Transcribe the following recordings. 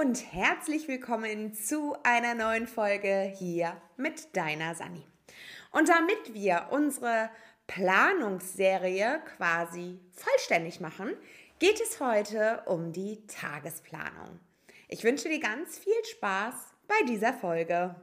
und herzlich willkommen zu einer neuen Folge hier mit deiner Sani. Und damit wir unsere Planungsserie quasi vollständig machen, geht es heute um die Tagesplanung. Ich wünsche dir ganz viel Spaß bei dieser Folge.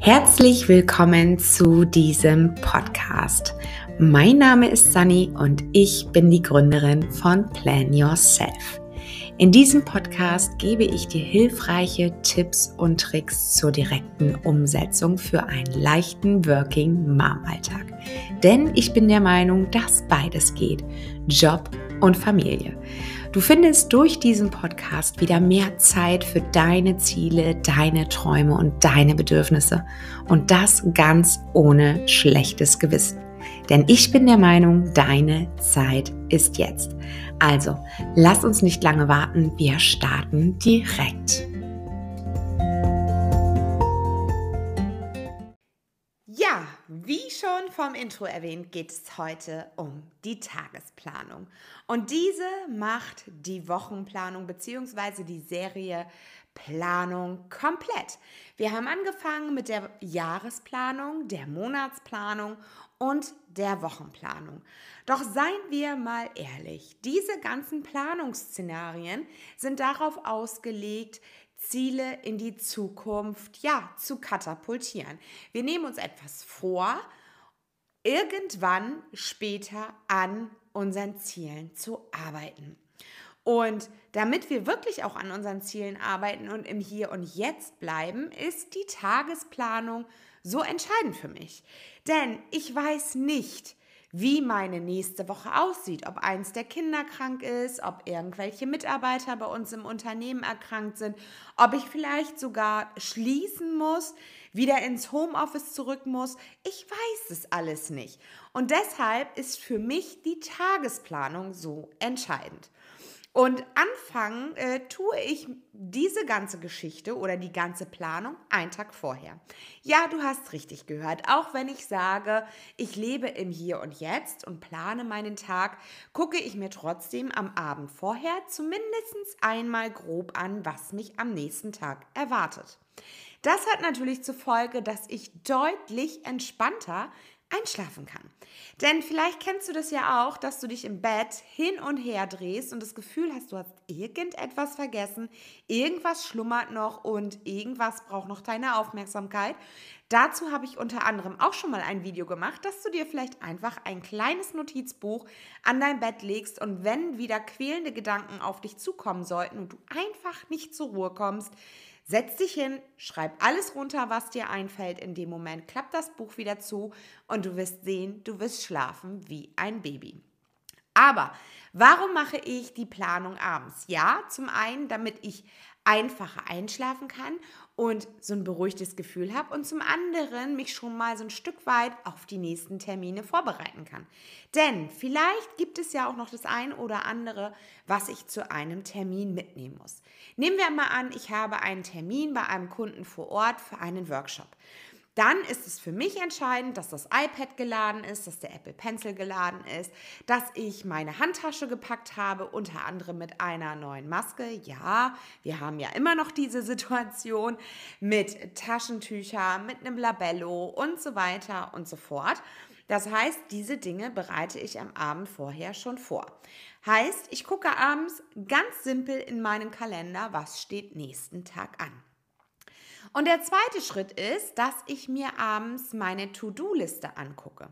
Herzlich willkommen zu diesem Podcast. Mein Name ist Sunny und ich bin die Gründerin von Plan Yourself. In diesem Podcast gebe ich dir hilfreiche Tipps und Tricks zur direkten Umsetzung für einen leichten Working Mom Alltag. Denn ich bin der Meinung, dass beides geht. Job und Familie. Du findest durch diesen Podcast wieder mehr Zeit für deine Ziele, deine Träume und deine Bedürfnisse. Und das ganz ohne schlechtes Gewissen. Denn ich bin der Meinung, deine Zeit ist jetzt. Also, lass uns nicht lange warten, wir starten direkt. Ja, wie schon vom Intro erwähnt, geht es heute um die Tagesplanung. Und diese macht die Wochenplanung bzw. die Serie Planung komplett. Wir haben angefangen mit der Jahresplanung, der Monatsplanung und der Wochenplanung. Doch seien wir mal ehrlich, diese ganzen Planungsszenarien sind darauf ausgelegt, Ziele in die Zukunft ja zu katapultieren. Wir nehmen uns etwas vor, irgendwann später an unseren Zielen zu arbeiten. Und damit wir wirklich auch an unseren Zielen arbeiten und im Hier und Jetzt bleiben, ist die Tagesplanung so entscheidend für mich. Denn ich weiß nicht, wie meine nächste Woche aussieht, ob eins der Kinder krank ist, ob irgendwelche Mitarbeiter bei uns im Unternehmen erkrankt sind, ob ich vielleicht sogar schließen muss, wieder ins Homeoffice zurück muss. Ich weiß es alles nicht. Und deshalb ist für mich die Tagesplanung so entscheidend. Und anfangen äh, tue ich diese ganze Geschichte oder die ganze Planung einen Tag vorher. Ja, du hast richtig gehört. Auch wenn ich sage, ich lebe im Hier und Jetzt und plane meinen Tag, gucke ich mir trotzdem am Abend vorher zumindest einmal grob an, was mich am nächsten Tag erwartet. Das hat natürlich zur Folge, dass ich deutlich entspannter einschlafen kann. Denn vielleicht kennst du das ja auch, dass du dich im Bett hin und her drehst und das Gefühl hast, du hast irgendetwas vergessen, irgendwas schlummert noch und irgendwas braucht noch deine Aufmerksamkeit. Dazu habe ich unter anderem auch schon mal ein Video gemacht, dass du dir vielleicht einfach ein kleines Notizbuch an dein Bett legst und wenn wieder quälende Gedanken auf dich zukommen sollten und du einfach nicht zur Ruhe kommst, Setz dich hin, schreib alles runter, was dir einfällt in dem Moment, klapp das Buch wieder zu und du wirst sehen, du wirst schlafen wie ein Baby. Aber warum mache ich die Planung abends? Ja, zum einen, damit ich einfacher einschlafen kann und so ein beruhigtes Gefühl habe und zum anderen mich schon mal so ein Stück weit auf die nächsten Termine vorbereiten kann. Denn vielleicht gibt es ja auch noch das ein oder andere, was ich zu einem Termin mitnehmen muss. Nehmen wir mal an, ich habe einen Termin bei einem Kunden vor Ort für einen Workshop dann ist es für mich entscheidend, dass das iPad geladen ist, dass der Apple Pencil geladen ist, dass ich meine Handtasche gepackt habe, unter anderem mit einer neuen Maske. Ja, wir haben ja immer noch diese Situation mit Taschentücher, mit einem Labello und so weiter und so fort. Das heißt, diese Dinge bereite ich am Abend vorher schon vor. Heißt, ich gucke abends ganz simpel in meinem Kalender, was steht nächsten Tag an. Und der zweite Schritt ist, dass ich mir abends meine To-Do-Liste angucke.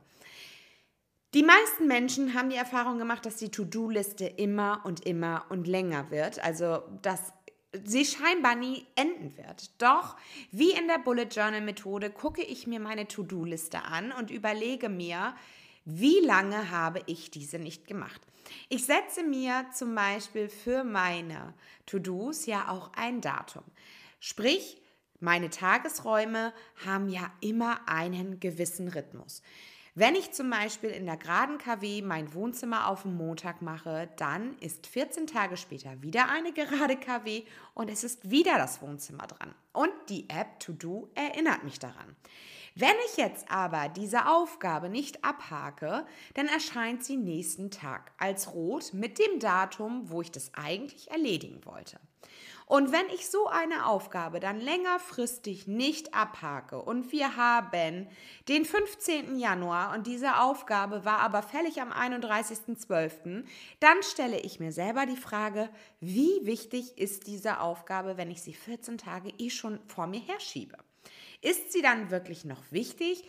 Die meisten Menschen haben die Erfahrung gemacht, dass die To-Do-Liste immer und immer und länger wird. Also, dass sie scheinbar nie enden wird. Doch, wie in der Bullet Journal Methode, gucke ich mir meine To-Do-Liste an und überlege mir, wie lange habe ich diese nicht gemacht. Ich setze mir zum Beispiel für meine To-Dos ja auch ein Datum. Sprich, meine Tagesräume haben ja immer einen gewissen Rhythmus. Wenn ich zum Beispiel in der geraden KW mein Wohnzimmer auf den Montag mache, dann ist 14 Tage später wieder eine gerade KW und es ist wieder das Wohnzimmer dran. Und die App To Do erinnert mich daran. Wenn ich jetzt aber diese Aufgabe nicht abhake, dann erscheint sie nächsten Tag als rot mit dem Datum, wo ich das eigentlich erledigen wollte. Und wenn ich so eine Aufgabe dann längerfristig nicht abhake und wir haben den 15. Januar und diese Aufgabe war aber fällig am 31.12., dann stelle ich mir selber die Frage, wie wichtig ist diese Aufgabe, wenn ich sie 14 Tage eh schon vor mir herschiebe? Ist sie dann wirklich noch wichtig?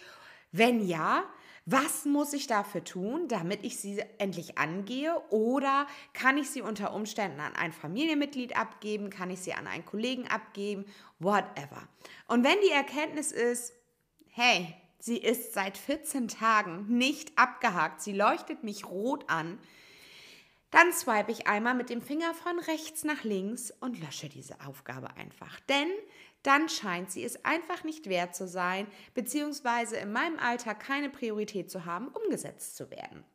Wenn ja, was muss ich dafür tun, damit ich sie endlich angehe? Oder kann ich sie unter Umständen an ein Familienmitglied abgeben? Kann ich sie an einen Kollegen abgeben? Whatever. Und wenn die Erkenntnis ist, hey, sie ist seit 14 Tagen nicht abgehakt, sie leuchtet mich rot an, dann swipe ich einmal mit dem Finger von rechts nach links und lösche diese Aufgabe einfach. Denn dann scheint sie es einfach nicht wert zu sein, beziehungsweise in meinem Alltag keine Priorität zu haben, umgesetzt zu werden.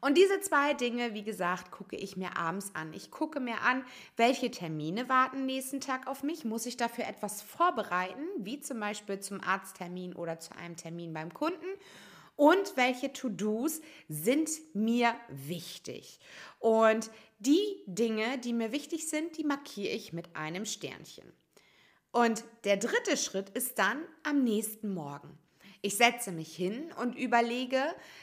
Und diese zwei Dinge, wie gesagt, gucke ich mir abends an. Ich gucke mir an, welche Termine warten nächsten Tag auf mich. Muss ich dafür etwas vorbereiten, wie zum Beispiel zum Arzttermin oder zu einem Termin beim Kunden? Und welche To-Dos sind mir wichtig? Und die Dinge, die mir wichtig sind, die markiere ich mit einem Sternchen. Und der dritte Schritt ist dann am nächsten Morgen. Ich setze mich hin und überlege,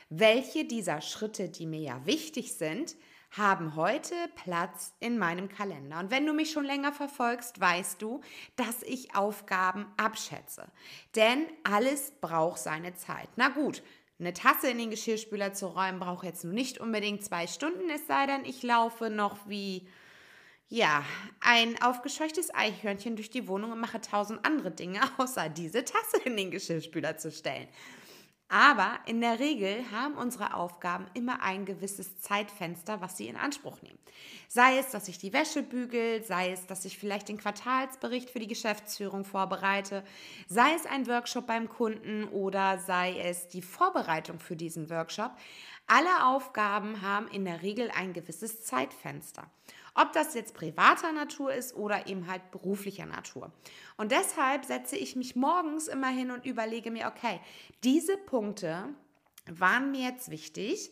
welche dieser Schritte, die mir ja wichtig sind, haben heute Platz in meinem Kalender. Und wenn du mich schon länger verfolgst, weißt du, dass ich Aufgaben abschätze. Denn alles braucht seine Zeit. Na gut, eine Tasse in den Geschirrspüler zu räumen braucht jetzt nicht unbedingt zwei Stunden, es sei denn, ich laufe noch wie ja, ein aufgescheuchtes Eichhörnchen durch die Wohnung und mache tausend andere Dinge, außer diese Tasse in den Geschirrspüler zu stellen. Aber in der Regel haben unsere Aufgaben immer ein gewisses Zeitfenster, was sie in Anspruch nehmen. Sei es, dass ich die Wäsche bügel, sei es, dass ich vielleicht den Quartalsbericht für die Geschäftsführung vorbereite, sei es ein Workshop beim Kunden oder sei es die Vorbereitung für diesen Workshop. Alle Aufgaben haben in der Regel ein gewisses Zeitfenster. Ob das jetzt privater Natur ist oder eben halt beruflicher Natur. Und deshalb setze ich mich morgens immer hin und überlege mir, okay, diese Punkte waren mir jetzt wichtig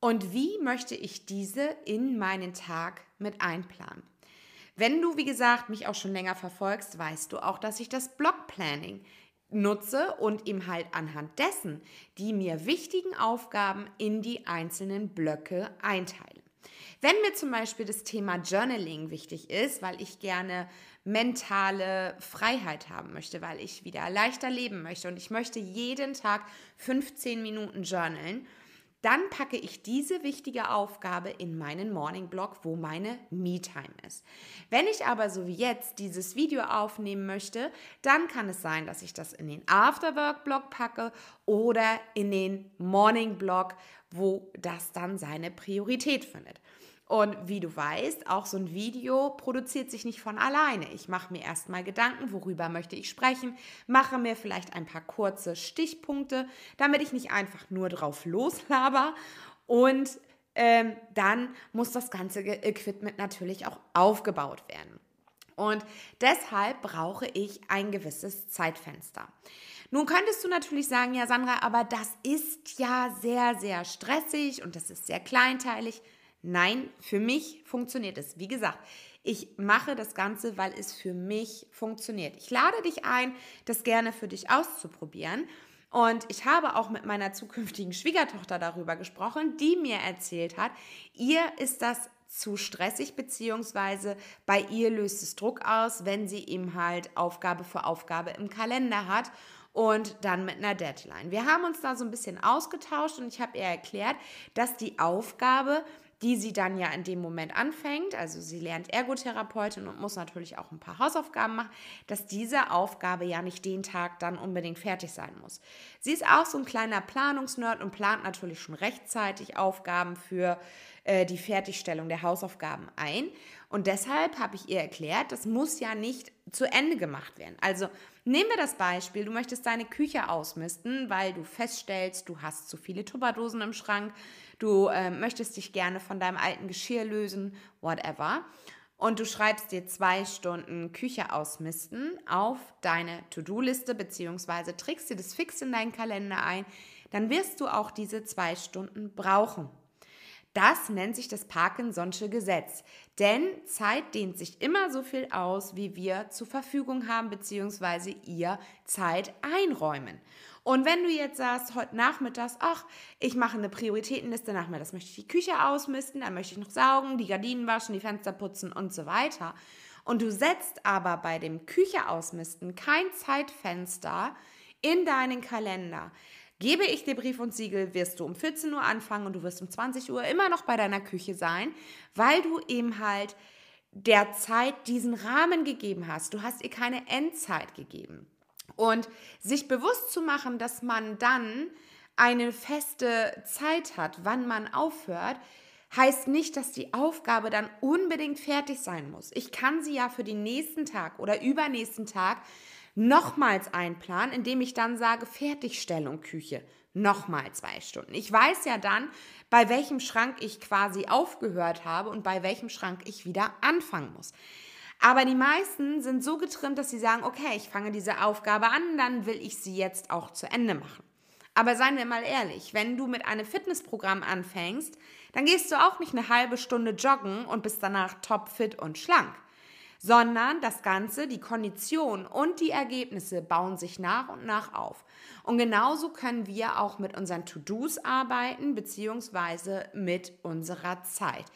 und wie möchte ich diese in meinen Tag mit einplanen? Wenn du, wie gesagt, mich auch schon länger verfolgst, weißt du auch, dass ich das Blockplanning nutze und ihm halt anhand dessen die mir wichtigen Aufgaben in die einzelnen Blöcke einteile. Wenn mir zum Beispiel das Thema Journaling wichtig ist, weil ich gerne mentale Freiheit haben möchte, weil ich wieder leichter leben möchte und ich möchte jeden Tag 15 Minuten journalen, dann packe ich diese wichtige Aufgabe in meinen Morning Blog, wo meine Me-Time ist. Wenn ich aber so wie jetzt dieses Video aufnehmen möchte, dann kann es sein, dass ich das in den Afterwork Blog packe oder in den Morning Blog, wo das dann seine Priorität findet. Und wie du weißt, auch so ein Video produziert sich nicht von alleine. Ich mache mir erstmal Gedanken, worüber möchte ich sprechen, mache mir vielleicht ein paar kurze Stichpunkte, damit ich nicht einfach nur drauf loslaber. Und ähm, dann muss das ganze Equipment natürlich auch aufgebaut werden. Und deshalb brauche ich ein gewisses Zeitfenster. Nun könntest du natürlich sagen, ja Sandra, aber das ist ja sehr, sehr stressig und das ist sehr kleinteilig. Nein, für mich funktioniert es. Wie gesagt, ich mache das Ganze, weil es für mich funktioniert. Ich lade dich ein, das gerne für dich auszuprobieren. Und ich habe auch mit meiner zukünftigen Schwiegertochter darüber gesprochen, die mir erzählt hat, ihr ist das zu stressig, beziehungsweise bei ihr löst es Druck aus, wenn sie eben halt Aufgabe für Aufgabe im Kalender hat und dann mit einer Deadline. Wir haben uns da so ein bisschen ausgetauscht und ich habe ihr erklärt, dass die Aufgabe die sie dann ja in dem Moment anfängt, also sie lernt Ergotherapeutin und muss natürlich auch ein paar Hausaufgaben machen, dass diese Aufgabe ja nicht den Tag dann unbedingt fertig sein muss. Sie ist auch so ein kleiner Planungsnerd und plant natürlich schon rechtzeitig Aufgaben für äh, die Fertigstellung der Hausaufgaben ein. Und deshalb habe ich ihr erklärt, das muss ja nicht zu Ende gemacht werden. Also nehmen wir das Beispiel, du möchtest deine Küche ausmisten, weil du feststellst, du hast zu viele Tupperdosen im Schrank du äh, möchtest dich gerne von deinem alten Geschirr lösen, whatever. und du schreibst dir zwei Stunden Küche ausmisten auf deine To-Do-Liste beziehungsweise trägst dir das fix in deinen Kalender ein, dann wirst du auch diese zwei Stunden brauchen. Das nennt sich das Parkinson'sche Gesetz. Denn Zeit dehnt sich immer so viel aus, wie wir zur Verfügung haben, beziehungsweise ihr Zeit einräumen. Und wenn du jetzt sagst, heute Nachmittags, ach, ich mache eine Prioritätenliste nachmittags, möchte ich die Küche ausmisten, dann möchte ich noch saugen, die Gardinen waschen, die Fenster putzen und so weiter. Und du setzt aber bei dem Küche ausmisten kein Zeitfenster in deinen Kalender, Gebe ich dir Brief und Siegel, wirst du um 14 Uhr anfangen und du wirst um 20 Uhr immer noch bei deiner Küche sein, weil du eben halt der Zeit diesen Rahmen gegeben hast. Du hast ihr keine Endzeit gegeben. Und sich bewusst zu machen, dass man dann eine feste Zeit hat, wann man aufhört, heißt nicht, dass die Aufgabe dann unbedingt fertig sein muss. Ich kann sie ja für den nächsten Tag oder übernächsten Tag nochmals einplanen, indem ich dann sage Fertigstellung Küche. Nochmal zwei Stunden. Ich weiß ja dann, bei welchem Schrank ich quasi aufgehört habe und bei welchem Schrank ich wieder anfangen muss. Aber die meisten sind so getrimmt, dass sie sagen, okay, ich fange diese Aufgabe an, dann will ich sie jetzt auch zu Ende machen. Aber seien wir mal ehrlich, wenn du mit einem Fitnessprogramm anfängst, dann gehst du auch nicht eine halbe Stunde joggen und bist danach topfit und schlank sondern das Ganze, die Kondition und die Ergebnisse bauen sich nach und nach auf. Und genauso können wir auch mit unseren To-Dos arbeiten, beziehungsweise mit unserer Zeit.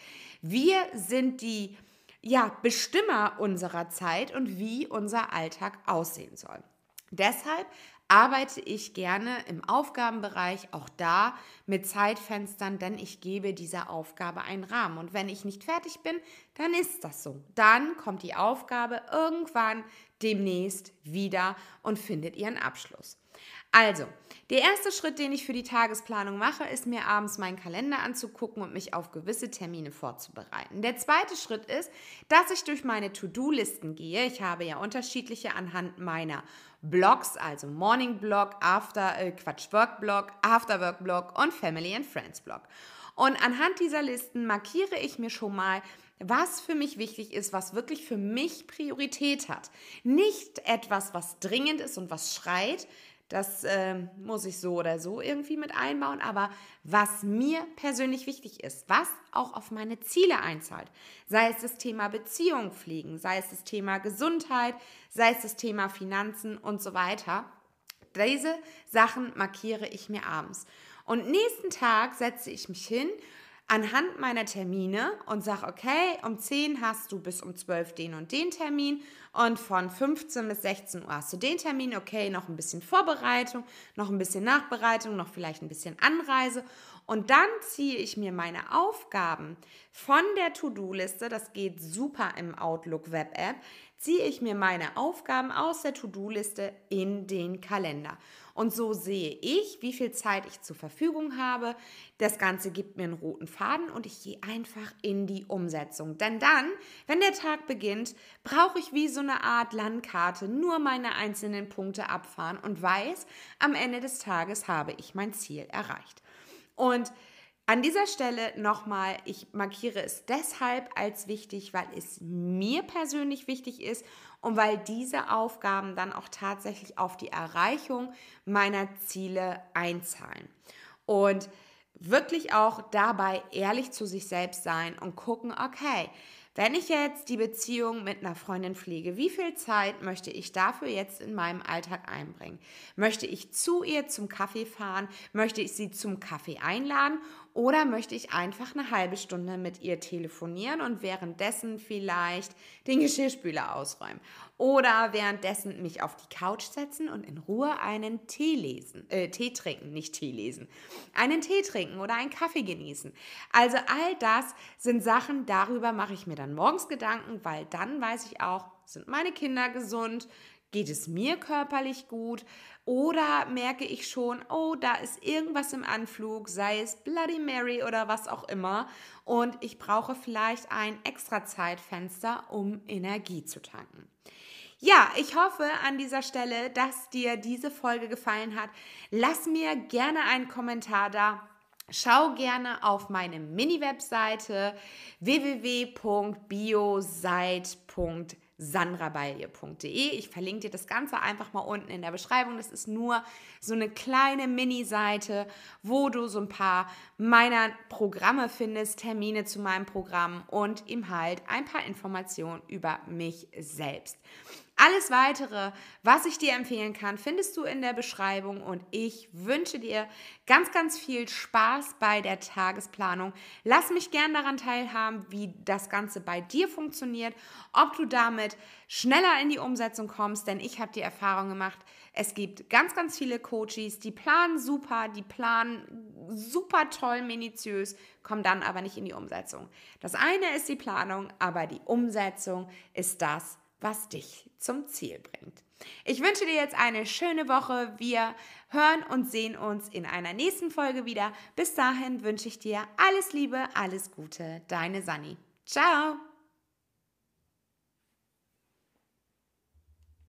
Wir sind die ja, Bestimmer unserer Zeit und wie unser Alltag aussehen soll. Deshalb arbeite ich gerne im Aufgabenbereich, auch da mit Zeitfenstern, denn ich gebe dieser Aufgabe einen Rahmen. Und wenn ich nicht fertig bin, dann ist das so. Dann kommt die Aufgabe irgendwann demnächst wieder und findet ihren Abschluss. Also, der erste Schritt, den ich für die Tagesplanung mache, ist mir abends meinen Kalender anzugucken und mich auf gewisse Termine vorzubereiten. Der zweite Schritt ist, dass ich durch meine To-Do-Listen gehe. Ich habe ja unterschiedliche anhand meiner Blogs, also Morning Blog, After, äh, Quatsch, Work Blog, After Work Blog und Family and Friends Blog. Und anhand dieser Listen markiere ich mir schon mal, was für mich wichtig ist, was wirklich für mich Priorität hat. Nicht etwas, was dringend ist und was schreit, das äh, muss ich so oder so irgendwie mit einbauen. Aber was mir persönlich wichtig ist, was auch auf meine Ziele einzahlt, sei es das Thema Beziehung pflegen, sei es das Thema Gesundheit, sei es das Thema Finanzen und so weiter. Diese Sachen markiere ich mir abends. Und nächsten Tag setze ich mich hin anhand meiner Termine und sage, okay, um 10 hast du bis um 12 den und den Termin und von 15 bis 16 Uhr hast du den Termin, okay, noch ein bisschen Vorbereitung, noch ein bisschen Nachbereitung, noch vielleicht ein bisschen Anreise. Und dann ziehe ich mir meine Aufgaben von der To-Do-Liste, das geht super im Outlook Web App, ziehe ich mir meine Aufgaben aus der To-Do-Liste in den Kalender. Und so sehe ich, wie viel Zeit ich zur Verfügung habe. Das Ganze gibt mir einen roten Faden und ich gehe einfach in die Umsetzung. Denn dann, wenn der Tag beginnt, brauche ich wie so eine Art Landkarte nur meine einzelnen Punkte abfahren und weiß, am Ende des Tages habe ich mein Ziel erreicht. Und an dieser Stelle nochmal, ich markiere es deshalb als wichtig, weil es mir persönlich wichtig ist und weil diese Aufgaben dann auch tatsächlich auf die Erreichung meiner Ziele einzahlen. Und wirklich auch dabei ehrlich zu sich selbst sein und gucken, okay, wenn ich jetzt die Beziehung mit einer Freundin pflege, wie viel Zeit möchte ich dafür jetzt in meinem Alltag einbringen? Möchte ich zu ihr zum Kaffee fahren? Möchte ich sie zum Kaffee einladen? Oder möchte ich einfach eine halbe Stunde mit ihr telefonieren und währenddessen vielleicht den Geschirrspüler ausräumen? Oder währenddessen mich auf die Couch setzen und in Ruhe einen Tee lesen, äh, Tee trinken, nicht Tee lesen, einen Tee trinken oder einen Kaffee genießen. Also all das sind Sachen, darüber mache ich mir dann morgens Gedanken, weil dann weiß ich auch, sind meine Kinder gesund, Geht es mir körperlich gut? Oder merke ich schon, oh, da ist irgendwas im Anflug, sei es Bloody Mary oder was auch immer. Und ich brauche vielleicht ein extra Zeitfenster, um Energie zu tanken. Ja, ich hoffe an dieser Stelle, dass dir diese Folge gefallen hat. Lass mir gerne einen Kommentar da Schau gerne auf meine Mini-Webseite www.bioseit.de sandrabalje.de. Ich verlinke dir das Ganze einfach mal unten in der Beschreibung. Das ist nur so eine kleine Mini-Seite, wo du so ein paar meiner Programme findest, Termine zu meinem Programm und ihm halt ein paar Informationen über mich selbst. Alles weitere, was ich dir empfehlen kann, findest du in der Beschreibung und ich wünsche dir ganz, ganz viel Spaß bei der Tagesplanung. Lass mich gern daran teilhaben, wie das Ganze bei dir funktioniert, ob du damit schneller in die Umsetzung kommst, denn ich habe die Erfahrung gemacht, es gibt ganz, ganz viele Coaches, die planen super, die planen super toll, minutiös, kommen dann aber nicht in die Umsetzung. Das eine ist die Planung, aber die Umsetzung ist das, was dich zum Ziel bringt. Ich wünsche dir jetzt eine schöne Woche. Wir hören und sehen uns in einer nächsten Folge wieder. Bis dahin wünsche ich dir alles Liebe, alles Gute. Deine Sani. Ciao.